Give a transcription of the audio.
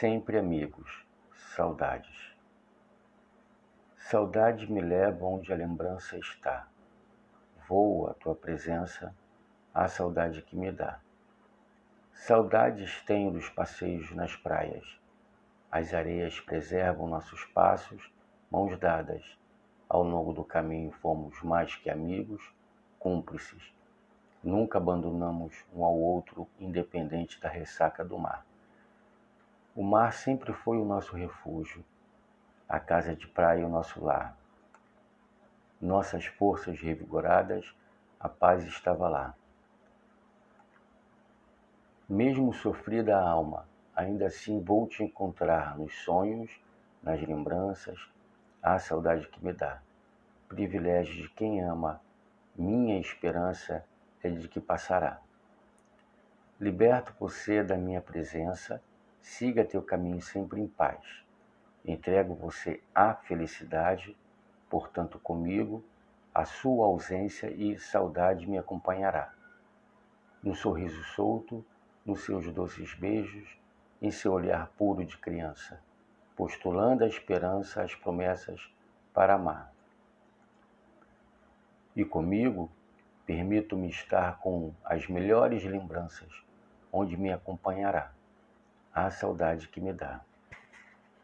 Sempre amigos, saudades. Saudade me leva onde a lembrança está. Vou à tua presença, a saudade que me dá. Saudades tenho dos passeios nas praias. As areias preservam nossos passos, mãos dadas. Ao longo do caminho fomos mais que amigos, cúmplices. Nunca abandonamos um ao outro, independente da ressaca do mar. O mar sempre foi o nosso refúgio, a casa de praia o nosso lar. Nossas forças revigoradas, a paz estava lá. Mesmo sofrida a alma, ainda assim vou te encontrar nos sonhos, nas lembranças, a saudade que me dá. Privilégio de quem ama, minha esperança é de que passará. Liberto você da minha presença, Siga teu caminho sempre em paz. Entrego você à felicidade, portanto, comigo, a sua ausência e saudade me acompanhará. No sorriso solto, nos seus doces beijos, em seu olhar puro de criança, postulando a esperança, as promessas para amar. E comigo, permito-me estar com as melhores lembranças, onde me acompanhará a saudade que me dá.